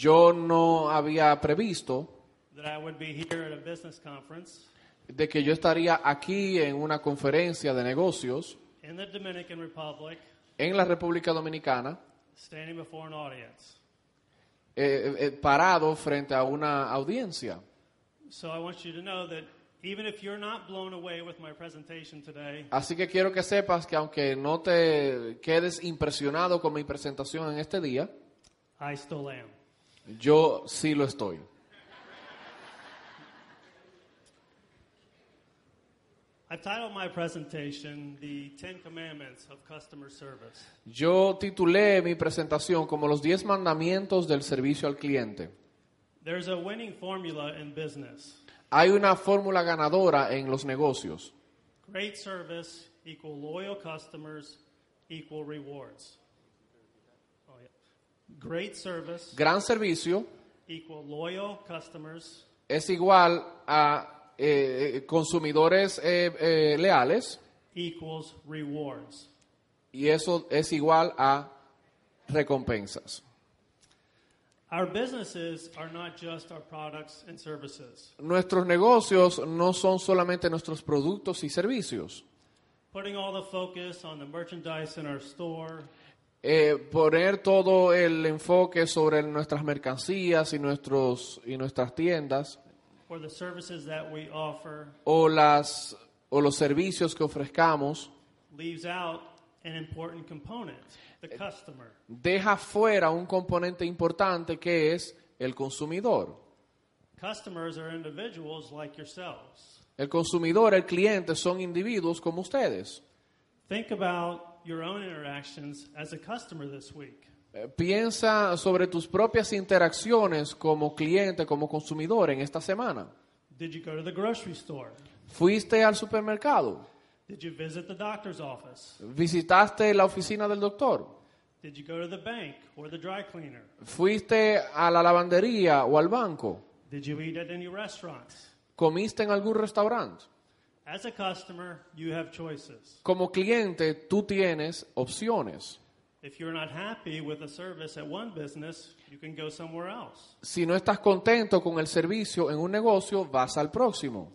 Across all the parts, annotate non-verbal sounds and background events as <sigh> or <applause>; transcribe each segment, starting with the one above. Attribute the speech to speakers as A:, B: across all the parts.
A: Yo no había previsto
B: that I would be here at a business conference
A: de que yo estaría aquí en una conferencia de negocios
B: Republic
A: en la República Dominicana,
B: standing before an audience.
A: eh, eh, parado frente a una audiencia.
B: So I want you to know that even if you're not blown away with my presentation today,
A: Así que quiero que sepas que aunque no te quedes impresionado con mi presentación en este día,
B: I still am.
A: Yo sí lo estoy.
B: I've titled my presentation The Ten Commandments of Customer Service.
A: Yo titulé mi presentación como los 10 mandamientos del servicio al cliente.
B: There's a winning formula in business.
A: Hay una fórmula ganadora en los negocios.
B: Great service equal loyal customers equal rewards. Great service
A: Gran servicio
B: equal loyal customers
A: es igual a eh, consumidores eh, eh, leales
B: equals rewards.
A: y eso es igual a recompensas.
B: Our businesses are not just our products and services.
A: Nuestros negocios no son solamente nuestros productos y servicios.
B: Putting all the focus on the merchandise in our store,
A: Eh, poner todo el enfoque sobre nuestras mercancías y, nuestros, y nuestras tiendas
B: or the services that we offer,
A: o, las, o los servicios que ofrezcamos
B: leaves out an important component the customer.
A: deja fuera un componente importante que es el consumidor.
B: Customers are individuals like yourselves.
A: El consumidor, el cliente, son individuos como ustedes.
B: Think about your own interactions as a customer this week.
A: Eh, Piensa sobre tus propias interacciones como cliente, como consumidor en esta semana.
B: Did you go to the grocery store?
A: ¿Fuiste al supermercado?
B: Did you visit the doctor's office?
A: ¿Visitaste la oficina del doctor?
B: Did you go to the bank or the dry cleaner?
A: ¿Fuiste a la lavandería o al banco?
B: Did you eat at any restaurants?
A: ¿Comiste en algún restaurante?
B: As a customer, you have choices.
A: Como cliente, tú tienes opciones.
B: If you're not happy with the service at one business, you can go somewhere else.
A: Si no estás contento con el servicio en un negocio, vas al próximo.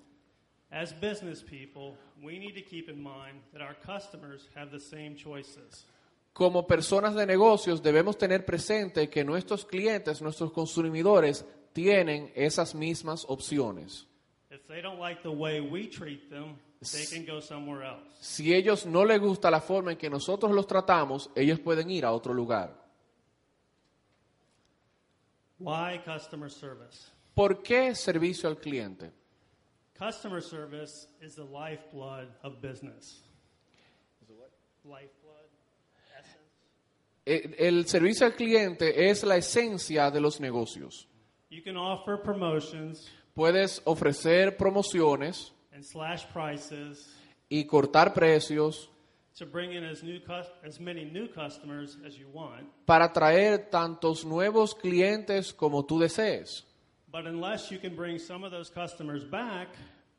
B: As business people, we need to keep in mind that our customers have the same choices.
A: Como personas de negocios debemos tener presente que nuestros clientes, nuestros consumidores, tienen esas mismas opciones.
B: If they don't like the way we treat them, they can go somewhere else.
A: Si ellos no les gusta la forma en que nosotros los tratamos, ellos pueden ir a otro lugar.
B: Why customer service?
A: ¿Por qué servicio al cliente?
B: Customer service is the lifeblood of business. Lifeblood, essence.
A: Eh, El servicio al cliente es la esencia de los negocios.
B: You can offer promotions
A: Puedes ofrecer promociones
B: and slash prices
A: y cortar precios
B: to bring in as, new cus- as many new customers as you want.
A: para atraer tantos nuevos clientes como tú desees.
B: But unless you can bring some of those customers back,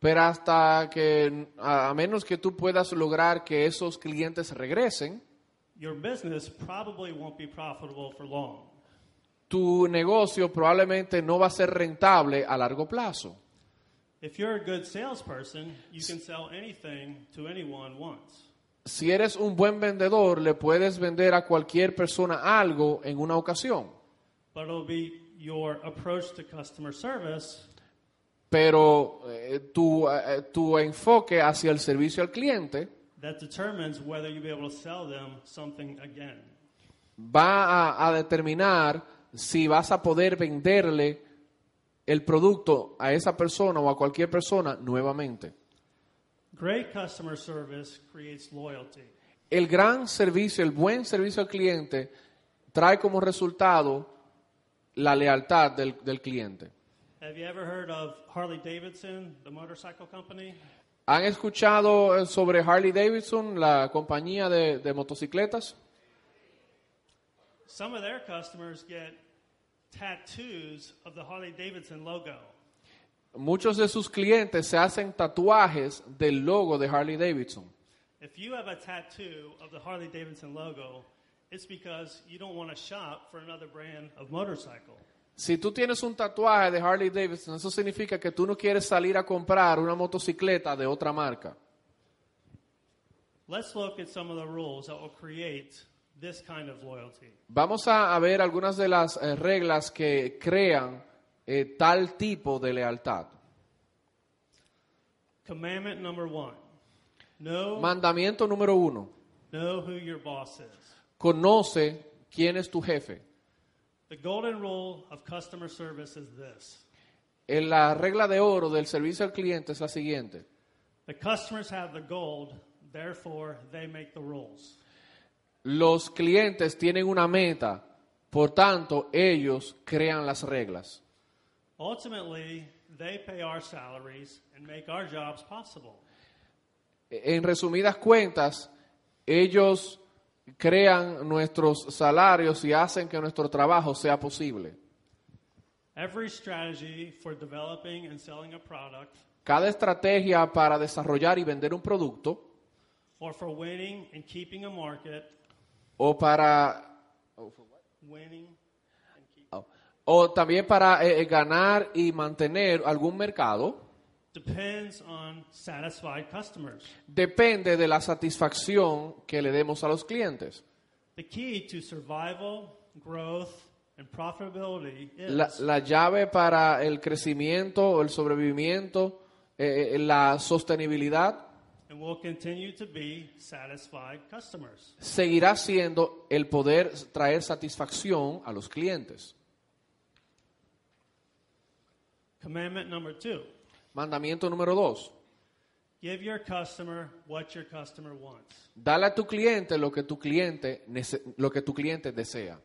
A: Pero hasta que, a a menos que tú puedas lograr que esos clientes regresen,
B: your business probably won't be profitable for long.
A: Tu negocio probablemente no va a ser rentable a largo plazo.
B: If you're a good salesperson, you can sell anything to anyone once.
A: Si eres un buen vendedor, le puedes vender a cualquier persona algo en una ocasión,
B: But it'll be your approach to customer service
A: pero eh, tu, eh, tu enfoque hacia el servicio al cliente
B: that determines whether you'll be able to sell them something again.
A: va a, a determinar si vas a poder venderle el producto a esa persona o a cualquier persona nuevamente.
B: Great customer service creates loyalty.
A: El gran servicio, el buen servicio al cliente, trae como resultado la lealtad del, del cliente.
B: Have you ever heard of Harley Davidson, the motorcycle company?
A: ¿Han escuchado eh, sobre Harley Davidson, la compañía de, de motocicletas?
B: Some of their customers get tattoos of the Harley Davidson logo.
A: Muchos de sus clientes se hacen tatuajes del logo de Harley Davidson.
B: If you have a tattoo of the Harley Davidson logo, it's because you don't want to shop for another brand of motorcycle.
A: Si tú tienes un tatuaje de Harley Davidson, eso significa que tú no quieres salir a comprar una motocicleta de otra marca.
B: Let's look at some of the rules that will create this kind of loyalty.
A: Vamos a, ver algunas de las eh, reglas que crean eh, tal tipo de lealtad.
B: Commandment number one know,
A: Mandamiento número uno.
B: know who your boss is.
A: Conoce quién es tu jefe.
B: The golden rule of customer service is this
A: En la regla de oro del servicio al cliente es la siguiente.
B: the customers have the gold, therefore, they make the rules.
A: Los clientes tienen una meta, por tanto, ellos crean las reglas.
B: Ultimately, they pay our salaries and make our jobs possible.
A: En resumidas cuentas, ellos crean nuestros salarios y hacen que nuestro trabajo sea posible.
B: Every strategy for developing and selling a product
A: Cada estrategia para desarrollar y vender un producto
B: or for winning and keeping a market,
A: o para o también para eh, eh, ganar y mantener algún mercado
B: depends on satisfied customers.
A: depende de la satisfacción que le demos a los clientes.
B: The key to survival, growth, and profitability is
A: La, la llave para el crecimiento, el sobrevivimiento, eh, eh, la sostenibilidad
B: and will continue to be satisfied customers.
A: seguirá siendo el poder traer satisfacción a los clientes.
B: Commandment number two
A: Mandamiento número dos.
B: give your customer what your customer wants.
A: Dale a tu cliente lo que tu cliente, lo que tu cliente desea.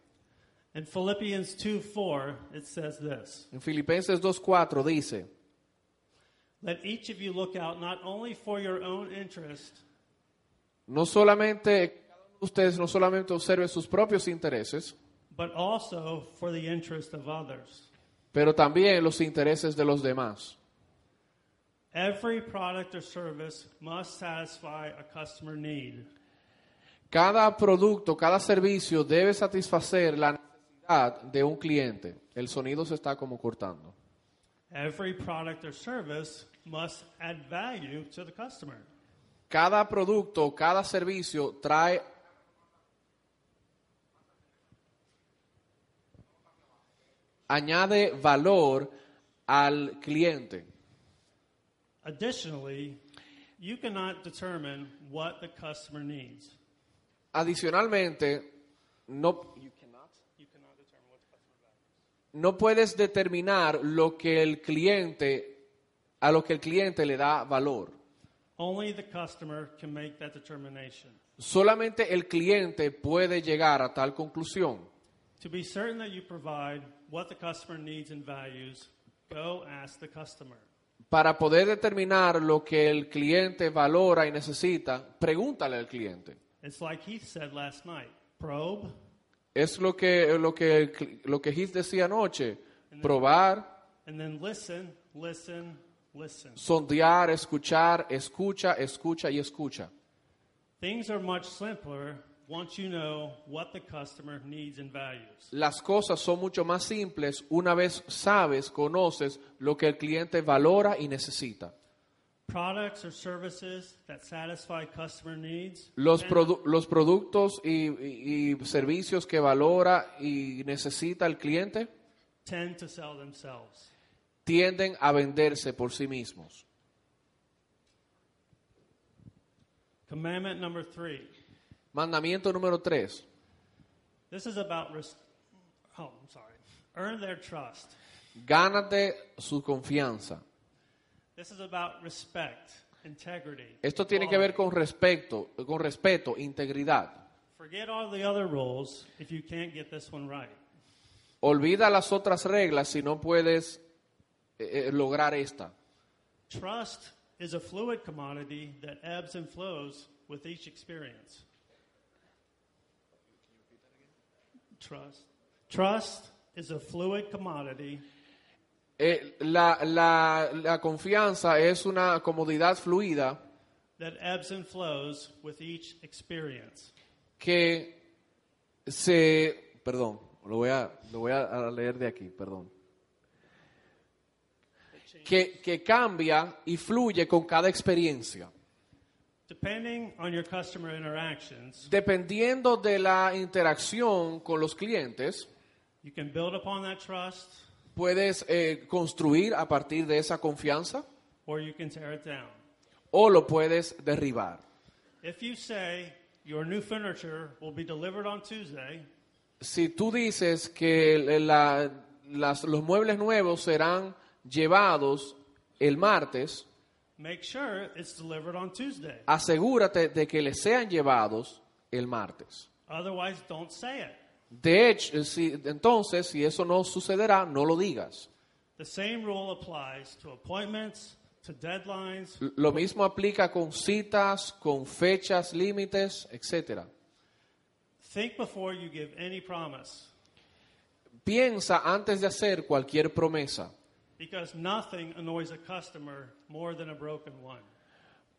B: In Philippians 2 4, it says this
A: En Filipenses 2.4 dice,
B: Let each of you look out not only for your own interest,
A: no solamente, ustedes no solamente observe sus propios intereses,
B: but also for the interest of others.
A: pero también los intereses de los demás.
B: Every product or service must satisfy a customer need.
A: Cada producto, cada servicio debe satisfacer la necesidad de un cliente. El sonido se está como cortando.
B: Every product or service must add value to the customer.
A: Cada producto, cada servicio trae añade valor al cliente.
B: Additionally, you cannot determine what the customer needs.
A: Adicionalmente, no,
B: You cannot determine what the customer values.
A: No puedes determinar lo que el cliente a lo que el cliente le da valor.
B: Only the customer can make that determination.
A: Solamente el cliente puede llegar a tal conclusión.
B: To be certain that you provide what the customer needs and values, go ask the customer.
A: Para poder determinar lo que el cliente valora y necesita, pregúntale al cliente.
B: It's like Heath said last night probe,
A: Es lo que, lo que, lo que Heath decía anoche, probar,
B: and then listen, listen, listen.
A: sondear, escuchar, escucha, escucha y escucha.
B: Things are much simpler once you know what the customer needs and values.
A: Las cosas son mucho más simples una vez sabes, conoces lo que el cliente valora y necesita. Los, produ- los productos y, y- y servicios que valora y necesita el cliente
B: tend to sell themselves.
A: tienden a venderse por sí mismos.
B: Commandment number three.
A: Mandamiento número 3.
B: This is about oh, I'm sorry. Earn their trust.
A: Gánate su confianza.
B: This is about respect, integrity.
A: Esto tiene que ver con respeto, con respeto, integridad.
B: Forget all the other rules if you can't get this one right.
A: Olvida las otras reglas si no puedes eh, eh, lograr esta.
B: Trust is a fluid commodity that ebbs and flows with each experience. Trust. Trust is a fluid commodity
A: Eh, la, la- la confianza es una comodidad fluida
B: that ebbs and flows with each experience.
A: que se, perdón, lo voy a, lo voy a leer de aquí, perdón. Que, que cambia y fluye con cada experiencia.
B: Depending on your customer interactions,
A: Dependiendo de la interacción con los clientes,
B: you can build upon that trust
A: puedes eh, construir a partir de esa confianza
B: or you can tear it down.
A: o lo puedes derribar.
B: If you say your new furniture will be delivered on Tuesday,
A: Si tú dices que la- las- los muebles nuevos serán llevados el martes,
B: make sure it's delivered on Tuesday.
A: asegúrate de que les sean llevados el martes.
B: Otherwise, don't say it.
A: De hecho, si, entonces, si eso no sucederá, no lo digas.
B: The same rule applies to appointments, to deadlines.
A: Lo mismo aplica con citas, con fechas límites, etcétera.
B: Think before you give any promise,
A: Piensa antes de hacer cualquier promesa,
B: because nothing annoys a customer more than a broken one.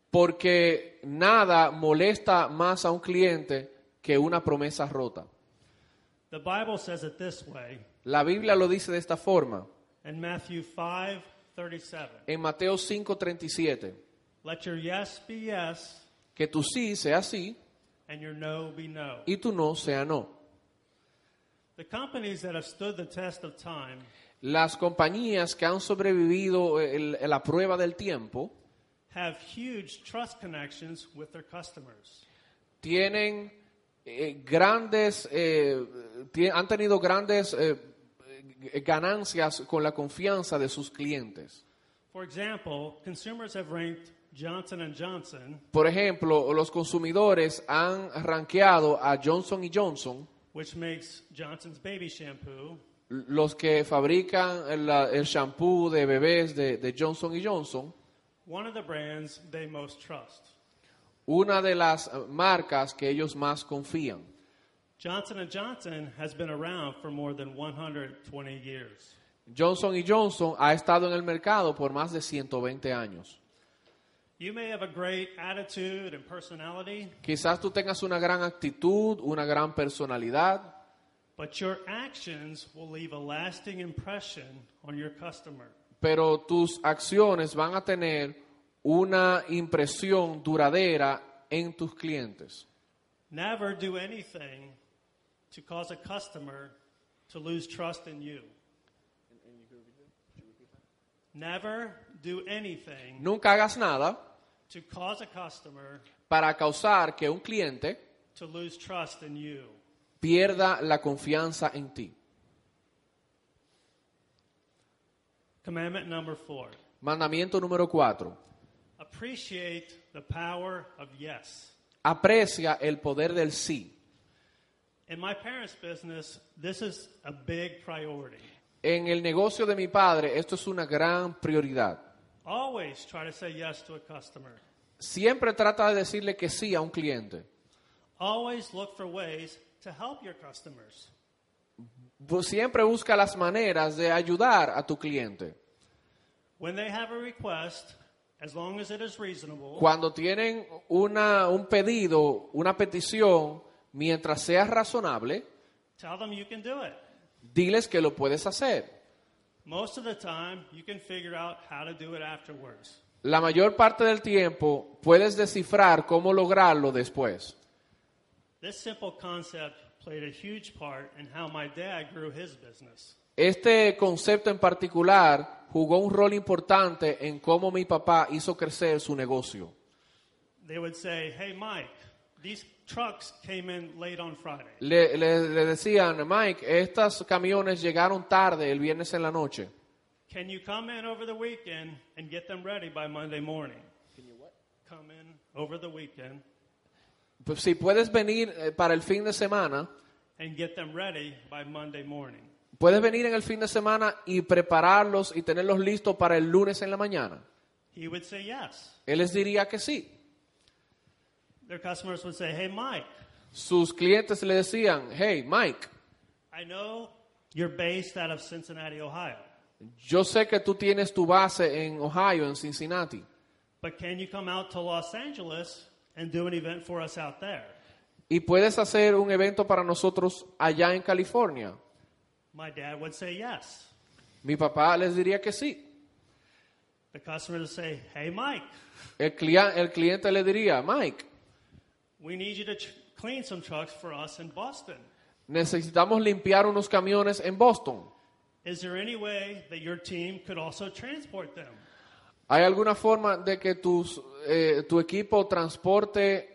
A: porque nada molesta más a un cliente que una promesa rota.
B: The Bible says it this way
A: La Biblia lo dice de esta forma,
B: in Matthew 5 37.
A: en Mateo 5:37,
B: Let your yes be yes
A: que tu sí sea sí
B: and your no be no.
A: y tu no sea no.
B: The companies that have stood the test of time
A: Las compañías que han sobrevivido el- la prueba del tiempo
B: have huge trust connections with their customers.
A: tienen eh, grandes, eh, han tenido grandes eh, ganancias con la confianza de sus clientes.
B: For example, consumers have ranked Johnson & Johnson,
A: Por ejemplo, los consumidores han rankeado a Johnson Johnson,
B: which makes Johnson's baby shampoo,
A: los que fabrican el, el shampoo de bebés de, de Johnson Johnson,
B: one of the brands they most trust.
A: Una de las marcas que ellos más confían.
B: Johnson & Johnson has been around for more than 120 years.
A: Johnson Johnson ha estado en el mercado por más de 120 años.
B: You may have a great attitude and personality,
A: Quizás tú tengas una gran actitud, una gran personalidad,
B: but your actions will leave a lasting impression on your customer.
A: pero tus acciones van a tener una impresión duradera en tus clientes.
B: Never do anything to cause a customer to lose trust in you. Never do anything
A: Nunca hagas nada
B: to cause a customer
A: para causar que un cliente
B: to lose trust in you.
A: pierda la confianza en ti.
B: Commandment number four
A: Mandamiento número cuatro.
B: Appreciate the power of yes.
A: Aprecia el poder del sí.
B: In my parents' business, this is a big priority.
A: En el negocio de mi padre esto es una gran prioridad.
B: Always try to say yes to a customer.
A: Siempre trata de decirle que sí a un cliente.
B: Always look for ways to help your customers.
A: Siempre busca las maneras de ayudar a tu cliente.
B: When they have a request, as long as it is reasonable,
A: Cuando tienen una, un pedido, una petición, mientras sea razonable,
B: tell them you can do it.
A: diles que lo puedes hacer.
B: Most of the time, you can figure out how to do it afterwards.
A: La mayor parte del tiempo puedes descifrar cómo lograrlo después.
B: This simple concept played a huge part in how my dad grew his business.
A: Este concepto en particular jugó un rol importante en cómo mi papá hizo crecer su negocio.
B: They would say, Hey, Mike, these trucks came in late on Friday.
A: Le, le- le decían, Mike, estos camiones llegaron tarde el viernes en la noche.
B: Can you come in over the weekend and get them ready by Monday morning? Can you what? Come in over the weekend
A: Pues si puedes venir eh, para el fin de semana,
B: and get them ready by Monday morning.
A: Puedes venir en el fin de semana y prepararlos y tenerlos listos para el lunes en la mañana.
B: He would say yes.
A: Él les diría que sí.
B: Their customers would say, Hey, Mike,
A: Sus clientes le decían, hey, Mike,
B: I know you're based out of Cincinnati, Ohio,
A: yo sé que tú tienes tu base en Ohio, en Cincinnati,
B: but can you come out to Los Angeles and do an event for us out there?
A: y puedes hacer un evento para nosotros allá en California.
B: My dad would say yes.
A: Mi papá les diría que sí.
B: The customer would say, Hey, Mike,
A: El, clia- el cliente le diría, Mike,
B: we need you to clean some trucks for us in Boston.
A: necesitamos limpiar unos camiones en Boston.
B: Is there any way that your team could also transport them?
A: ¿Hay alguna forma de que tus, eh, tu equipo transporte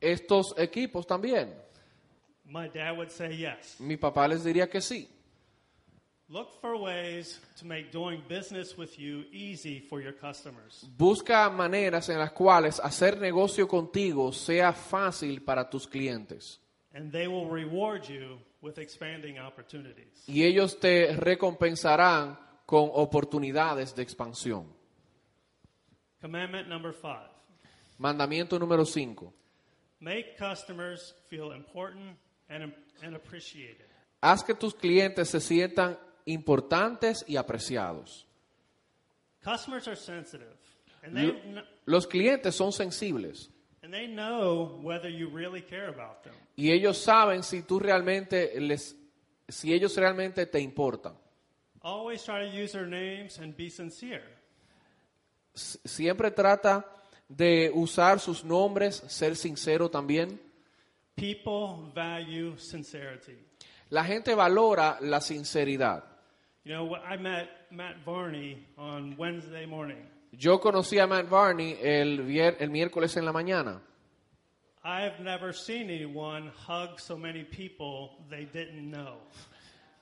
A: estos equipos también?
B: My dad would say yes.
A: Mi papá les diría que sí. Busca maneras en las cuales hacer negocio contigo sea fácil para tus clientes.
B: And they will reward you with expanding opportunities.
A: Y ellos te recompensarán con oportunidades de expansión.
B: Commandment number five
A: Mandamiento número 5.
B: make customers feel important and, and appreciated.
A: Haz que tus clientes se sientan importantes y apreciados.
B: Customers are sensitive, and they, kn-
A: Los clientes son sensibles
B: and they know whether you really care about them.
A: y ellos saben si tú realmente les si ellos realmente te importan.
B: Always try to use their names and be sincere.
A: S- Siempre trata de usar sus nombres, ser sincero también.
B: People value sincerity.
A: La gente valora la sinceridad.
B: You know, I met Matt Varney on Wednesday morning.
A: Yo conocí a Matt el, vier- el miércoles en la mañana.
B: I've never seen anyone hug so many people they didn't know.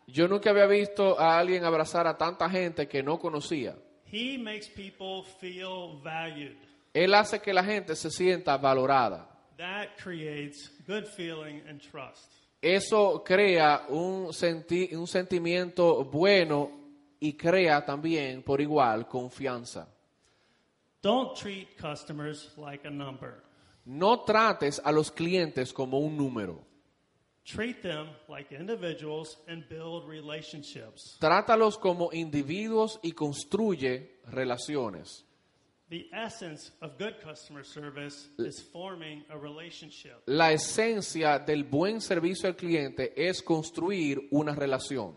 A: Yo nunca había visto a alguien abrazar a tanta gente que no conocía.
B: He makes people feel valued.
A: Él hace que la gente se sienta valorada.
B: That creates good feeling and trust.
A: Eso crea un, senti- un sentimiento bueno y crea también por igual confianza.
B: Don't treat customers like a number.
A: No trates a los clientes como un número.
B: Treat them like individuals and build relationships.
A: Trátalos como individuos y construye relaciones. La esencia del buen servicio al cliente es construir una relación.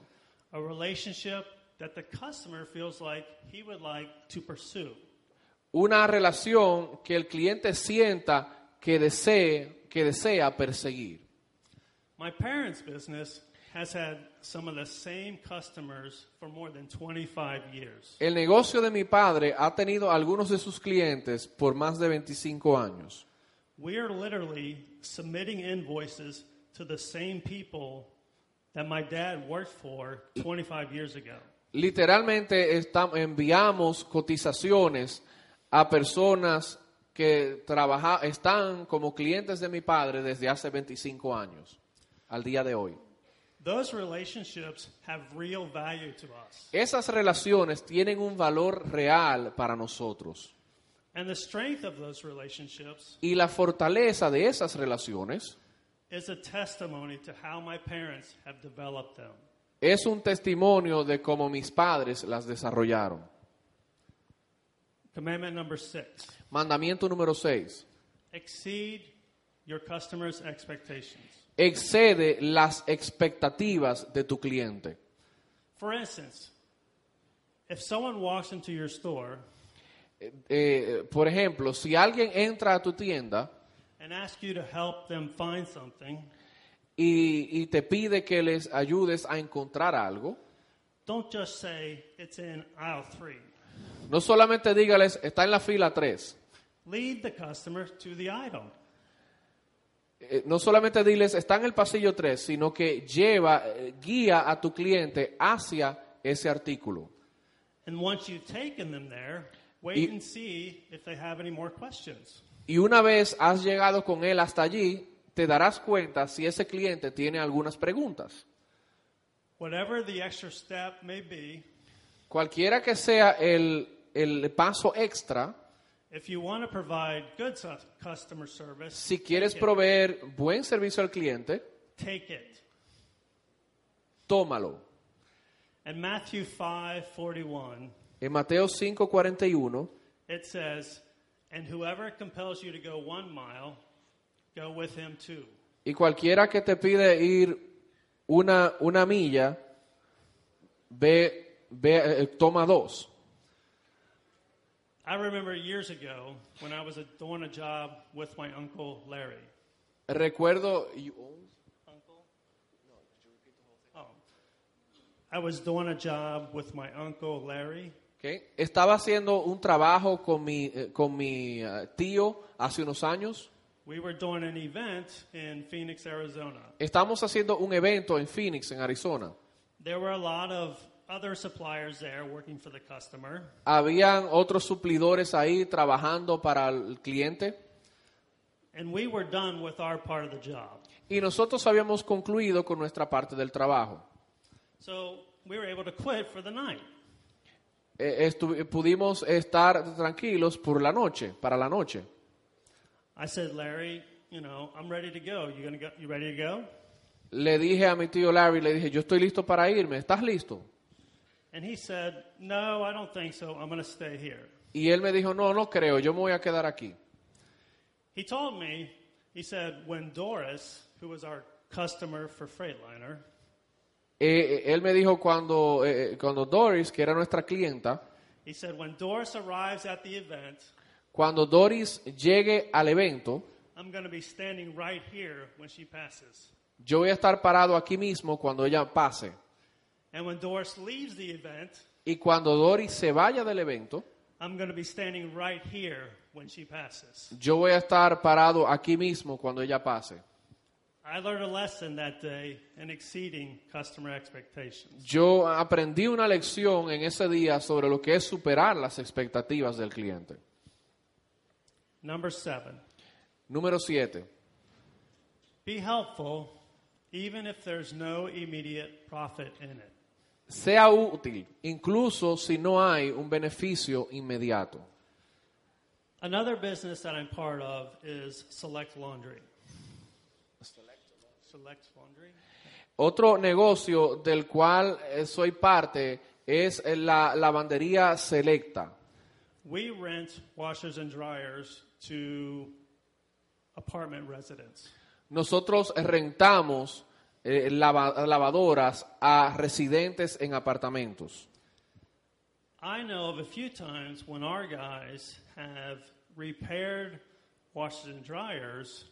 B: A relationship that the customer feels like he would like to pursue.
A: Una relación que el cliente sienta que desee, que desea perseguir.
B: My parents' business has had some of the same customers for more than 25 years.
A: El negocio de mi padre ha tenido algunos de sus clientes por más de 25 años.
B: We are literally submitting invoices to the same people that my dad worked for 25 years ago.
A: Literalmente estam- enviamos cotizaciones a personas que trabaja, están como clientes de mi padre desde hace 25 años al día de hoy.
B: Those relationships have real value to us.
A: Esas relaciones tienen un valor real para nosotros.
B: And the strength of those relationships
A: Y la fortaleza de esas relaciones
B: is a testimony to how my parents have developed them.
A: es un testimonio de cómo mis padres las desarrollaron.
B: Commandment number six
A: Mandamiento número 6.
B: exceed your customers' expectations.
A: Excede las expectativas de tu cliente.
B: For instance, if someone walks into your store
A: Eh, por ejemplo, si alguien entra a tu tienda
B: and asks you to help them find something,
A: y, y te pide que les ayudes a encontrar algo,
B: don't just say it's in aisle three.
A: no solamente dígales, está en la fila 3.
B: Lead the customer to the item.
A: Eh, no solamente diles, está en el pasillo 3, sino que lleva, eh, guía a tu cliente hacia ese artículo.
B: And once you've taken them there, wait
A: Y-
B: and see if they have any more questions.
A: Y una vez has llegado con él hasta allí, te darás cuenta si ese cliente tiene algunas preguntas.
B: Whatever the extra step may be,
A: Cualquiera que sea el, el paso extra, si quieres proveer buen servicio al cliente,
B: Take it.
A: tómalo.
B: In Matthew 5:41,
A: En Mateo 5:41
B: it says, "And whoever compels you to go one mile, go with him two."
A: y cualquiera que te pide ir una, una milla, ve, ve, eh, toma dos.
B: I remember years ago when I was a, doing a job with my uncle Larry.
A: Recuerdo,
B: Uncle? Oh. I was doing a job with my uncle Larry,
A: ok, estaba haciendo un trabajo con mi, eh, con mi eh, tío hace unos años.
B: We were doing an event in Phoenix, Arizona.
A: Estamos haciendo un evento en Phoenix, en Arizona.
B: There were a lot of other suppliers there working for the customer.
A: Habían otros suplidores ahí trabajando para el cliente
B: And we were done with our part of the job.
A: y nosotros habíamos concluido con nuestra parte del trabajo.
B: So we were able to quit for the night.
A: Eh, estu- pudimos estar tranquilos por la noche, para la noche.
B: I said, Larry, you know, I'm ready to go. You gonna go? You ready to go?
A: Le dije a mi tío Larry, le dije, yo estoy listo para irme, ¿estás listo?
B: And he said, No, I don't think so. I'm gonna stay here.
A: Y él me dijo, no, no creo, yo me voy a quedar aquí.
B: He told me, he said, when Doris, who was our customer for Freightliner,
A: Eh, eh, él me dijo cuando, eh, eh, cuando Doris, que era nuestra clienta,
B: he said, when Doris arrives at the event,
A: cuando Doris llegue al evento,
B: I'm going to be standing right here when she passes.
A: yo voy a estar parado aquí mismo cuando ella pase.
B: And when Doris leaves the event,
A: Y cuando Doris se vaya del evento,
B: I'm going to be standing right here when she passes.
A: yo voy a estar parado aquí mismo cuando ella pase.
B: I learned a lesson that day in exceeding customer expectations.
A: Yo aprendí una lección en ese día sobre lo que es superar las expectativas del cliente.
B: Number seven,
A: Número 7.
B: be helpful even if there's no immediate profit in it.
A: Sea útil, incluso si no hay un beneficio inmediato.
B: Another business that I'm part of is Select Laundry. Select Laundry?
A: Otro negocio del cual eh, soy parte es la lavandería selecta.
B: We rent washers and dryers to apartment residents.
A: Nosotros rentamos eh, lava- lavadoras a residentes en apartamentos.
B: I know of a few times when our guys have repaired washers and dryers.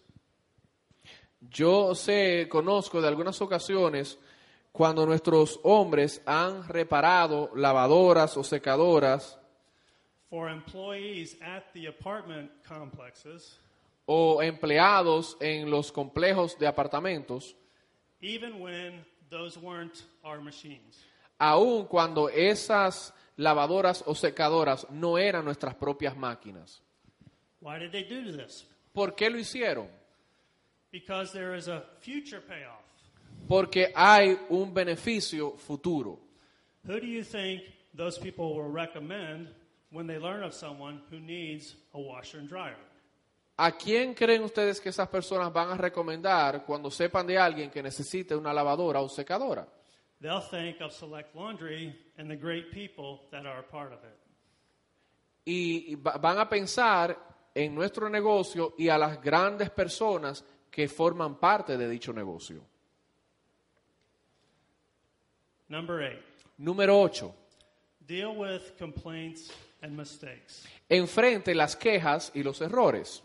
A: Yo sé, conozco de algunas ocasiones cuando nuestros hombres han reparado lavadoras o secadoras
B: for employees at the apartment complexes,
A: o empleados en los complejos de apartamentos,
B: even when those weren't our machines.
A: aun cuando esas lavadoras o secadoras no eran nuestras propias máquinas.
B: Why did they do this?
A: ¿Por qué lo hicieron?
B: Because there is a future payoff.
A: Porque hay un beneficio futuro.
B: Who do you think those people will recommend when they learn of someone who needs a washer and dryer?
A: ¿A quién creen ustedes que esas personas van a recomendar cuando sepan de alguien que necesite una lavadora o secadora?
B: They'll think of Select Laundry and the great people that are a part of it.
A: Y va- van a pensar en nuestro negocio y a las grandes personas que forman parte de dicho negocio.
B: Number eight,
A: Número 8.
B: deal with complaints and mistakes.
A: Enfrente las quejas y los errores.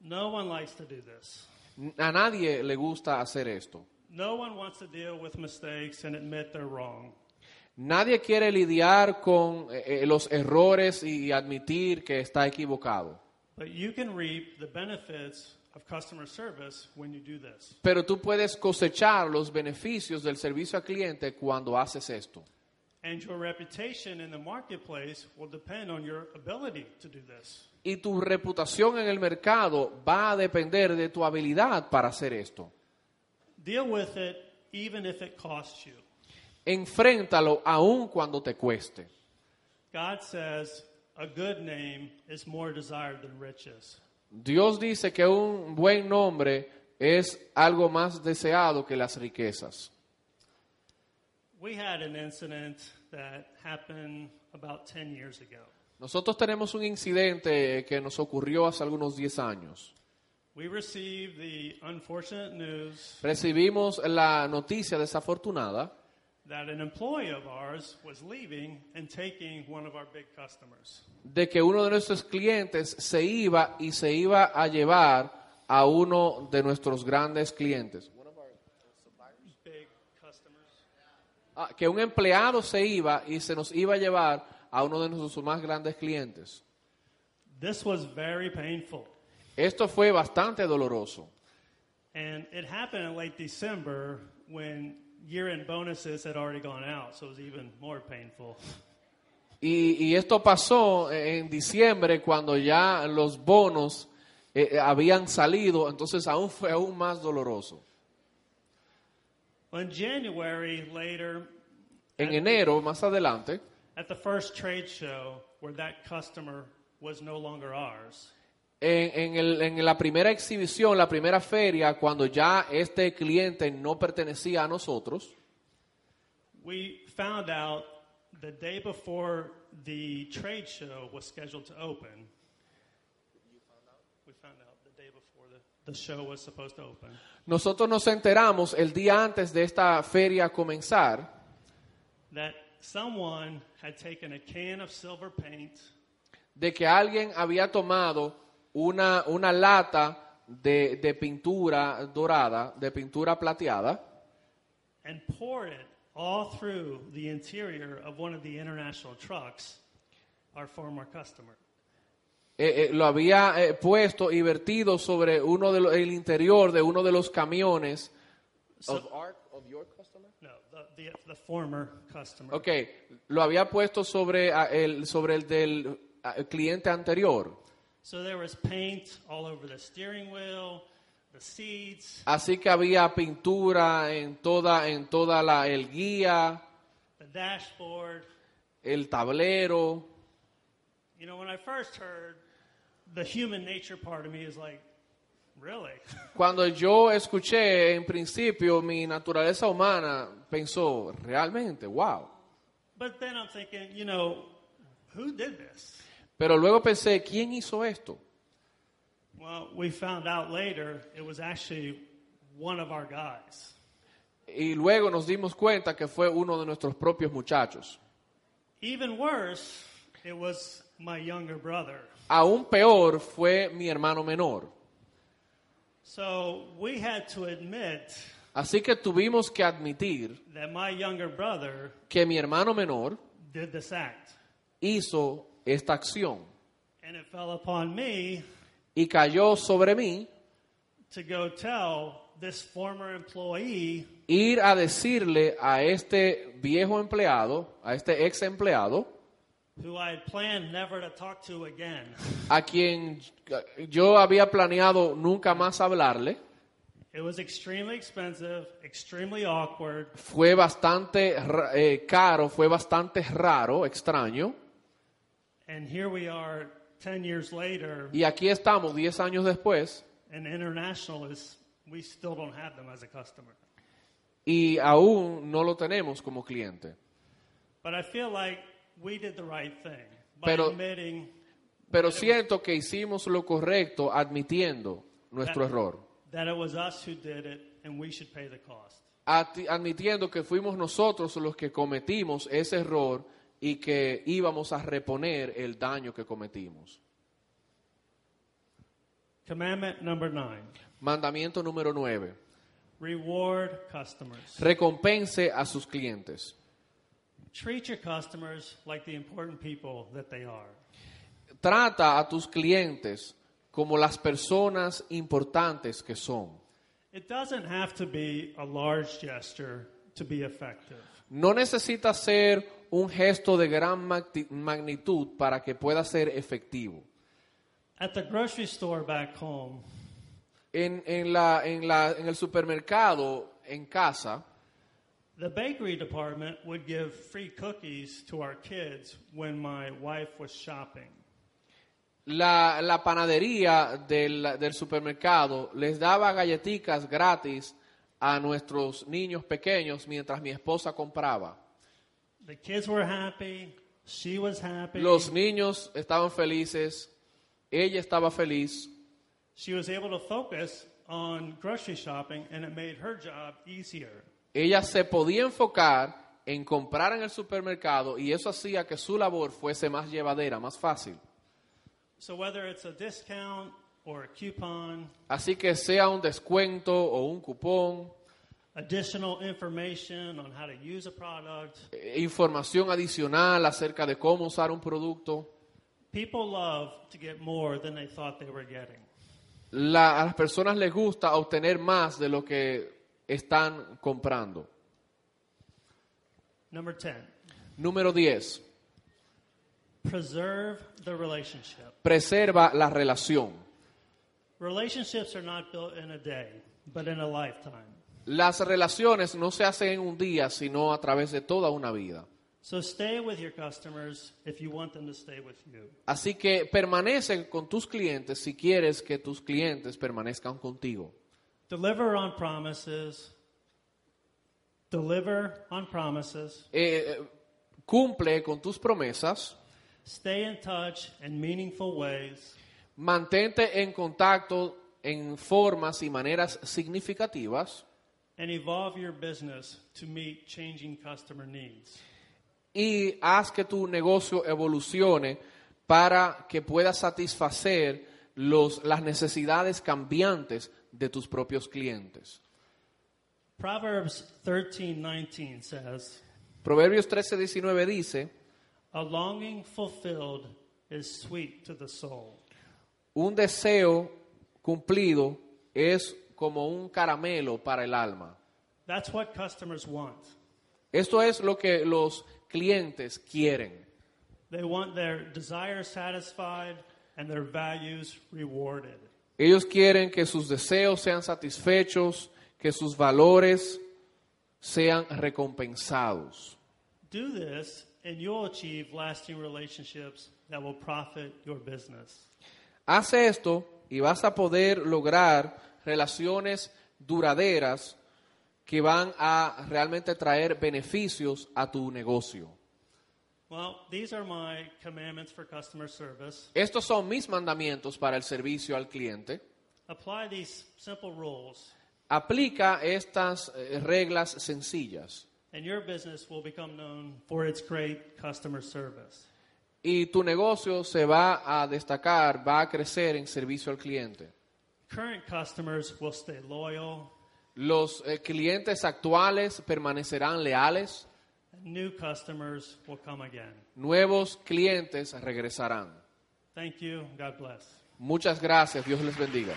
B: No one likes to do this.
A: A nadie le gusta hacer esto.
B: No one wants to deal with mistakes and admit they're wrong.
A: Nadie quiere lidiar con eh, eh, los errores y admitir que está equivocado.
B: But you can reap the benefits of customer service when you do this.
A: Pero tú puedes cosechar los beneficios del servicio al cliente cuando haces esto.
B: And your reputation in the marketplace will depend on your ability to do this.
A: Y tu reputación en el mercado va a depender de tu habilidad para hacer esto.
B: Deal with it even if it costs you.
A: Enfréntalo aun cuando te cueste.
B: God says a good name is more desired than riches.
A: Dios dice que un buen nombre es algo más deseado que las riquezas.
B: We had an incident that happened about 10 years ago.
A: Nosotros tenemos un incidente que nos ocurrió hace algunos 10 años.
B: We received the unfortunate news
A: Recibimos la noticia desafortunada
B: that an employee of ours was leaving and taking one of our big customers.
A: de que uno de nuestros clientes se iba y se iba a llevar a uno de nuestros grandes clientes.
B: Big customers.
A: Ah, que un empleado se iba y se nos iba a llevar a uno de nuestros más grandes clientes.
B: This was very painful.
A: Esto fue bastante doloroso.
B: And it happened in late December when year end bonuses had already gone out, so it was even more painful.
A: Y, y esto pasó en diciembre cuando ya los bonos eh, habían salido, entonces aún fue aún más doloroso.
B: In January, later,
A: En enero, más adelante,
B: at the first trade show where that customer was no longer ours,
A: en, en el- en la primera exhibición, la primera feria, cuando ya este cliente no pertenecía a nosotros,
B: we found out the day before the trade show was scheduled to open. We found out the day before the, show was supposed to open.
A: nosotros nos enteramos el día antes de esta feria comenzar
B: that someone had taken a can of silver paint
A: de que alguien había tomado una, una lata de, de pintura dorada, de pintura plateada,
B: and poured it all through the interior of one of the international trucks, our former customer.
A: Eh, eh, lo había eh, puesto y vertido sobre uno de lo- el interior de uno de los camiones.
B: So-
A: Of our- of your customer?
B: No, the, the, the former customer.
A: Ok, lo había puesto sobre, el, sobre el del el cliente anterior.
B: So there was paint all over the steering wheel, the seats,
A: Así que había pintura en toda, en toda la, el guía,
B: the dashboard.
A: el tablero.
B: You know, when I first heard, the human nature part of me is like, really? <laughs>
A: Cuando yo escuché en principio mi naturaleza humana, pensó, realmente, wow.
B: but then I'm thinking, you know, who did this?
A: Pero luego pensé, ¿quién hizo esto?
B: Well, we found out later it was actually one of our guys.
A: Y luego nos dimos cuenta que fue uno de nuestros propios muchachos.
B: Even worse, it was my younger brother.
A: Aún peor fue mi hermano menor.
B: So we had to admit
A: Así que tuvimos que admitir
B: that my younger brother
A: que mi hermano menor
B: did this act.
A: hizo esta acción
B: And it fell upon me
A: y cayó sobre mí
B: to go tell this former employee
A: ir a decirle a este viejo empleado, a este ex empleado,
B: who I had planned never to talk to again.
A: a quien yo había planeado nunca más hablarle,
B: It was extremely expensive, extremely awkward,
A: fue bastante eh, caro, fue bastante raro, extraño,
B: and here we are 10 years later,
A: y aquí estamos 10 años después
B: and international is, we still don't have them as a customer.
A: y aún no lo tenemos como cliente.
B: But I feel like we did the right thing by
A: Pero-
B: admitting
A: Pero siento que hicimos lo correcto admitiendo nuestro
B: that,
A: error,
B: that it was us who did it and we should pay the cost.
A: Ati- admitiendo que fuimos nosotros los que cometimos ese error y que íbamos a reponer el daño que cometimos.
B: Commandment number nine
A: Mandamiento número 9.
B: reward customers.
A: Recompense a sus clientes.
B: Treat your customers like the important people that they are.
A: Trata a tus clientes como las personas importantes que son.
B: It doesn't have to be a large gesture to be effective.
A: No necesita ser un gesto de gran magnitud para que pueda ser efectivo.
B: At the grocery store back home,
A: En, en la, en, la, en el supermercado, en casa,
B: the bakery department would give free cookies to our kids when my wife was shopping.
A: la, la panadería del, del supermercado les daba galletitas gratis a nuestros niños pequeños mientras mi esposa compraba.
B: The kids were happy, she was happy.
A: Los niños estaban felices, ella estaba feliz,
B: She was able to focus on grocery shopping and it made her job easier.
A: Ella se podía enfocar en comprar en el supermercado y eso hacía que su labor fuese más llevadera, más fácil.
B: So whether it's a discount or a coupon,
A: Así que sea un descuento o un cupón,
B: additional information on how to use a product,
A: eh, información adicional acerca de cómo usar un producto,
B: people love to get more than they thought they were getting.
A: la- a las personas les gusta obtener más de lo que están comprando.
B: Number 10,
A: Número 10.
B: preserve the relationship.
A: Preserva la relación.
B: Relationships are not built in a day, but in a lifetime.
A: Las relaciones no se hacen en un día, sino a través de toda una vida.
B: So stay with your customers if you want them to stay with you.
A: Así que permanece con tus clientes si quieres que tus clientes permanezcan contigo.
B: Deliver on promises. Deliver on promises.
A: Eh, cumple con tus promesas,
B: Stay in touch in meaningful ways.
A: mantente en contacto en formas y maneras significativas
B: and evolve your business to meet changing customer needs.
A: y haz que tu negocio evolucione para que pueda satisfacer los, las necesidades cambiantes de tus propios clientes.
B: Proverbs 13:19 says,
A: Proverbios 13:19 dice,
B: "A longing fulfilled is sweet to the soul."
A: un deseo cumplido es como un caramelo para el alma.
B: That's what customers want.
A: Esto es lo que los clientes quieren.
B: They want their desires satisfied and their values rewarded.
A: Ellos quieren que sus deseos sean satisfechos, que sus valores sean recompensados.
B: Do this and you'll achieve lasting relationships that will profit your business.
A: Haz esto y vas a poder lograr relaciones duraderas que van a realmente traer beneficios a tu negocio. Estos son mis mandamientos para el servicio al cliente.
B: Apply these simple rules
A: Aplica estas eh, reglas sencillas
B: and your business will become known for its great customer service.
A: y tu negocio se va a destacar, va a crecer en servicio al cliente.
B: Current customers will stay loyal,
A: Los eh, clientes actuales permanecerán leales,
B: new customers will come again.
A: nuevos clientes regresarán.
B: Thank you. God bless.
A: Muchas gracias, Dios les bendiga.